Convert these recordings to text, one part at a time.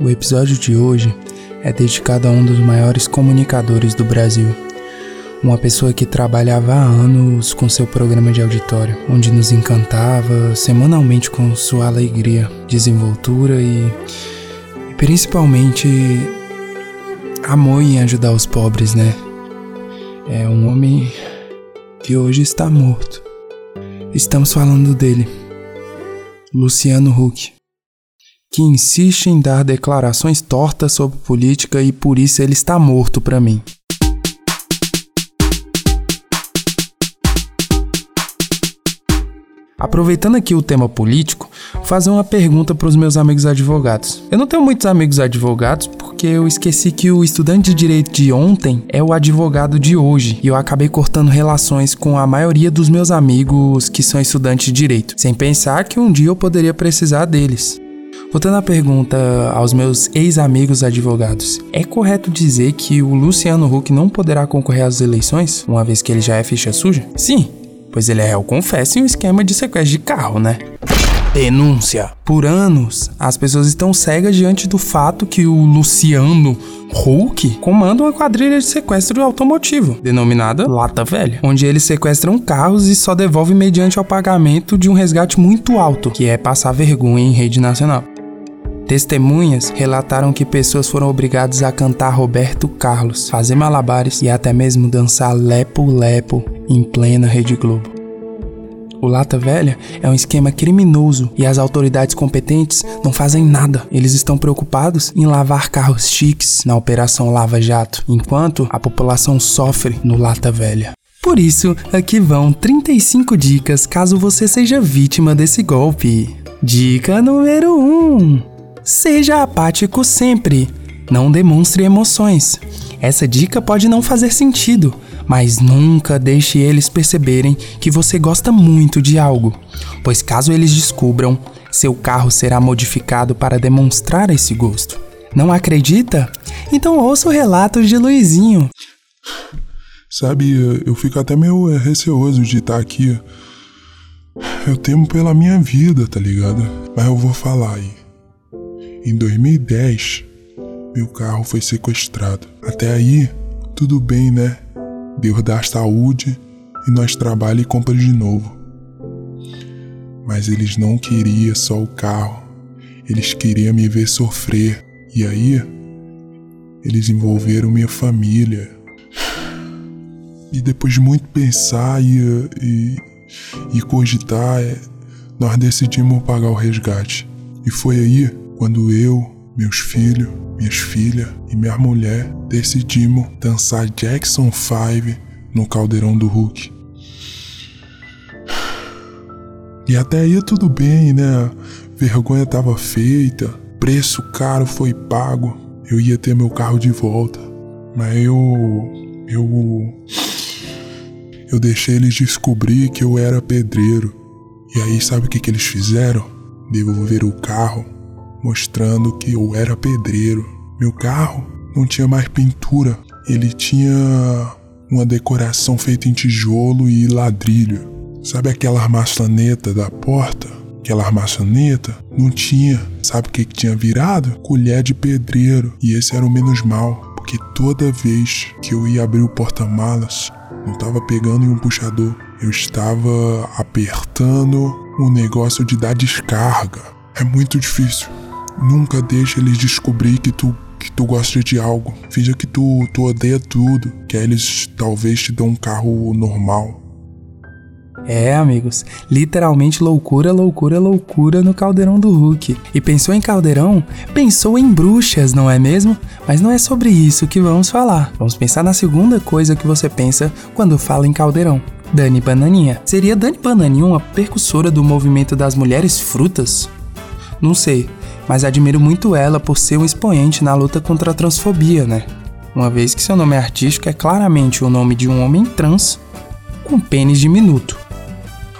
O episódio de hoje é dedicado a um dos maiores comunicadores do Brasil. Uma pessoa que trabalhava há anos com seu programa de auditório, onde nos encantava semanalmente com sua alegria, desenvoltura e, e principalmente amor em ajudar os pobres, né? É um homem que hoje está morto. Estamos falando dele, Luciano Huck que insiste em dar declarações tortas sobre política e por isso ele está morto para mim. Aproveitando aqui o tema político, fazer uma pergunta para os meus amigos advogados. Eu não tenho muitos amigos advogados porque eu esqueci que o estudante de direito de ontem é o advogado de hoje e eu acabei cortando relações com a maioria dos meus amigos que são estudantes de direito, sem pensar que um dia eu poderia precisar deles. Voltando à pergunta aos meus ex-amigos advogados, é correto dizer que o Luciano Huck não poderá concorrer às eleições, uma vez que ele já é ficha suja? Sim, pois ele é réu confesso em um esquema de sequestro de carro, né? Denúncia. Por anos, as pessoas estão cegas diante do fato que o Luciano Huck comanda uma quadrilha de sequestro automotivo, denominada Lata Velha, onde eles sequestram carros e só devolvem mediante ao pagamento de um resgate muito alto, que é passar vergonha em rede nacional. Testemunhas relataram que pessoas foram obrigadas a cantar Roberto Carlos, fazer malabares e até mesmo dançar lepo-lepo em plena Rede Globo. O Lata Velha é um esquema criminoso e as autoridades competentes não fazem nada. Eles estão preocupados em lavar carros chiques na Operação Lava Jato, enquanto a população sofre no Lata Velha. Por isso, aqui vão 35 dicas caso você seja vítima desse golpe. Dica número 1: Seja apático sempre. Não demonstre emoções. Essa dica pode não fazer sentido, mas nunca deixe eles perceberem que você gosta muito de algo, pois caso eles descubram, seu carro será modificado para demonstrar esse gosto. Não acredita? Então ouça o relato de Luizinho. Sabe, eu fico até meio receoso de estar aqui. Eu temo pela minha vida, tá ligado? Mas eu vou falar aí. Em 2010, meu carro foi sequestrado. Até aí, tudo bem, né? Deus dá saúde e nós trabalha e compra de novo. Mas eles não queriam só o carro, eles queriam me ver sofrer. E aí, eles envolveram minha família. E depois de muito pensar e, e, e cogitar, é, nós decidimos pagar o resgate. E foi aí quando eu, meus filhos, minhas filhas e minha mulher decidimos dançar Jackson 5 no caldeirão do Hulk. E até aí tudo bem, né? Vergonha tava feita, preço caro foi pago, eu ia ter meu carro de volta. Mas eu. Eu. Eu deixei eles descobrir que eu era pedreiro. E aí, sabe o que, que eles fizeram? Devolver o carro mostrando que eu era pedreiro. Meu carro não tinha mais pintura, ele tinha uma decoração feita em tijolo e ladrilho. Sabe aquela maçaneta da porta? Aquela maçaneta não tinha. Sabe o que, que tinha virado? Colher de pedreiro. E esse era o menos mal, porque toda vez que eu ia abrir o porta-malas, não estava pegando em um puxador, eu estava apertando um negócio de dar descarga. É muito difícil. Nunca deixe eles descobrir que tu que tu gosta de algo. Finja que tu, tu odeia tudo, que aí eles talvez te dão um carro normal. É, amigos, literalmente loucura, loucura, loucura no caldeirão do Hulk. E pensou em caldeirão? Pensou em bruxas, não é mesmo? Mas não é sobre isso que vamos falar. Vamos pensar na segunda coisa que você pensa quando fala em caldeirão. Dani Bananinha. Seria Dani Bananinha uma percussora do movimento das mulheres frutas? Não sei, mas admiro muito ela por ser um expoente na luta contra a transfobia, né? Uma vez que seu nome artístico é claramente o nome de um homem trans com pênis diminuto.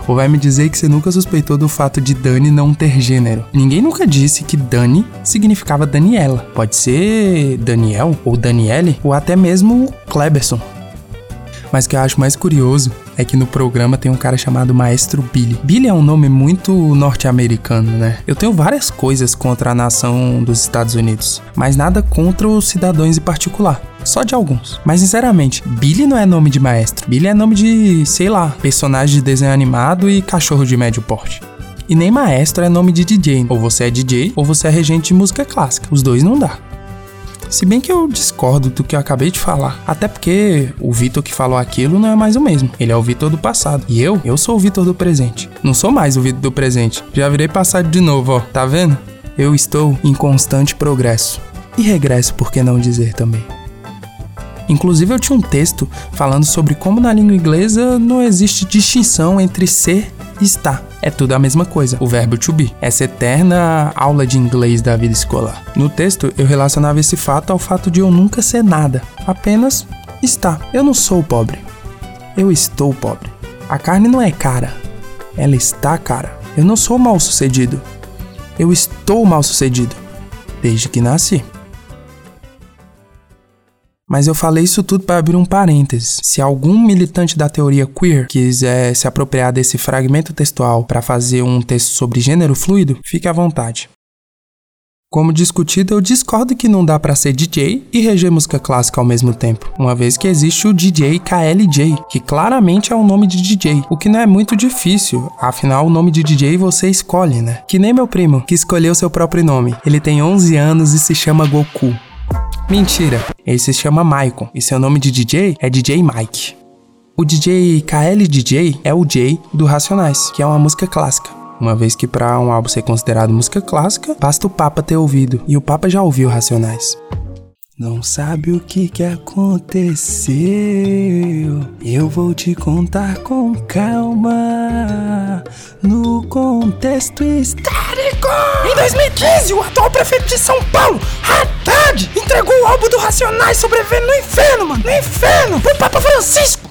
Ou vai me dizer que você nunca suspeitou do fato de Dani não ter gênero? Ninguém nunca disse que Dani significava Daniela. Pode ser Daniel, ou Daniele, ou até mesmo Kleberson. Mas o que eu acho mais curioso é que no programa tem um cara chamado Maestro Billy. Billy é um nome muito norte-americano, né? Eu tenho várias coisas contra a nação dos Estados Unidos, mas nada contra os cidadãos em particular. Só de alguns. Mas sinceramente, Billy não é nome de maestro. Billy é nome de, sei lá, personagem de desenho animado e cachorro de médio porte. E nem maestro é nome de DJ. Ou você é DJ ou você é regente de música clássica. Os dois não dá. Se bem que eu discordo do que eu acabei de falar. Até porque o Vitor que falou aquilo não é mais o mesmo. Ele é o Vitor do passado. E eu, eu sou o Vitor do presente. Não sou mais o Vitor do presente. Já virei passado de novo, ó. Tá vendo? Eu estou em constante progresso. E regresso, por que não dizer também? Inclusive, eu tinha um texto falando sobre como na língua inglesa não existe distinção entre ser e estar. É tudo a mesma coisa, o verbo to be. Essa eterna aula de inglês da vida escolar. No texto, eu relacionava esse fato ao fato de eu nunca ser nada, apenas estar. Eu não sou pobre. Eu estou pobre. A carne não é cara, ela está cara. Eu não sou mal sucedido. Eu estou mal sucedido desde que nasci. Mas eu falei isso tudo para abrir um parênteses. Se algum militante da teoria queer quiser se apropriar desse fragmento textual para fazer um texto sobre gênero fluido, fique à vontade. Como discutido, eu discordo que não dá para ser DJ e reger música clássica ao mesmo tempo, uma vez que existe o DJ KLJ, que claramente é um nome de DJ, o que não é muito difícil, afinal o nome de DJ você escolhe, né? Que nem meu primo, que escolheu seu próprio nome. Ele tem 11 anos e se chama Goku. Mentira, ele se chama Maicon e seu nome de DJ é DJ Mike. O DJ KL DJ é o J do Racionais, que é uma música clássica. Uma vez que para um álbum ser considerado música clássica, basta o Papa ter ouvido, e o Papa já ouviu Racionais. Não sabe o que que aconteceu? Eu vou te contar com calma. No contexto histórico. Em 2015, o atual prefeito de São Paulo, Haddad, entregou o álbum do Racionais sobrevivendo no inferno, mano. No inferno, pro Papa Francisco.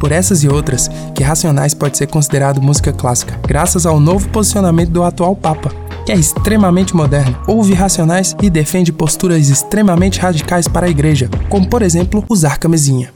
Por essas e outras, que Racionais pode ser considerado música clássica, graças ao novo posicionamento do atual Papa que é extremamente moderno, ouve racionais e defende posturas extremamente radicais para a igreja, como por exemplo usar camisinha.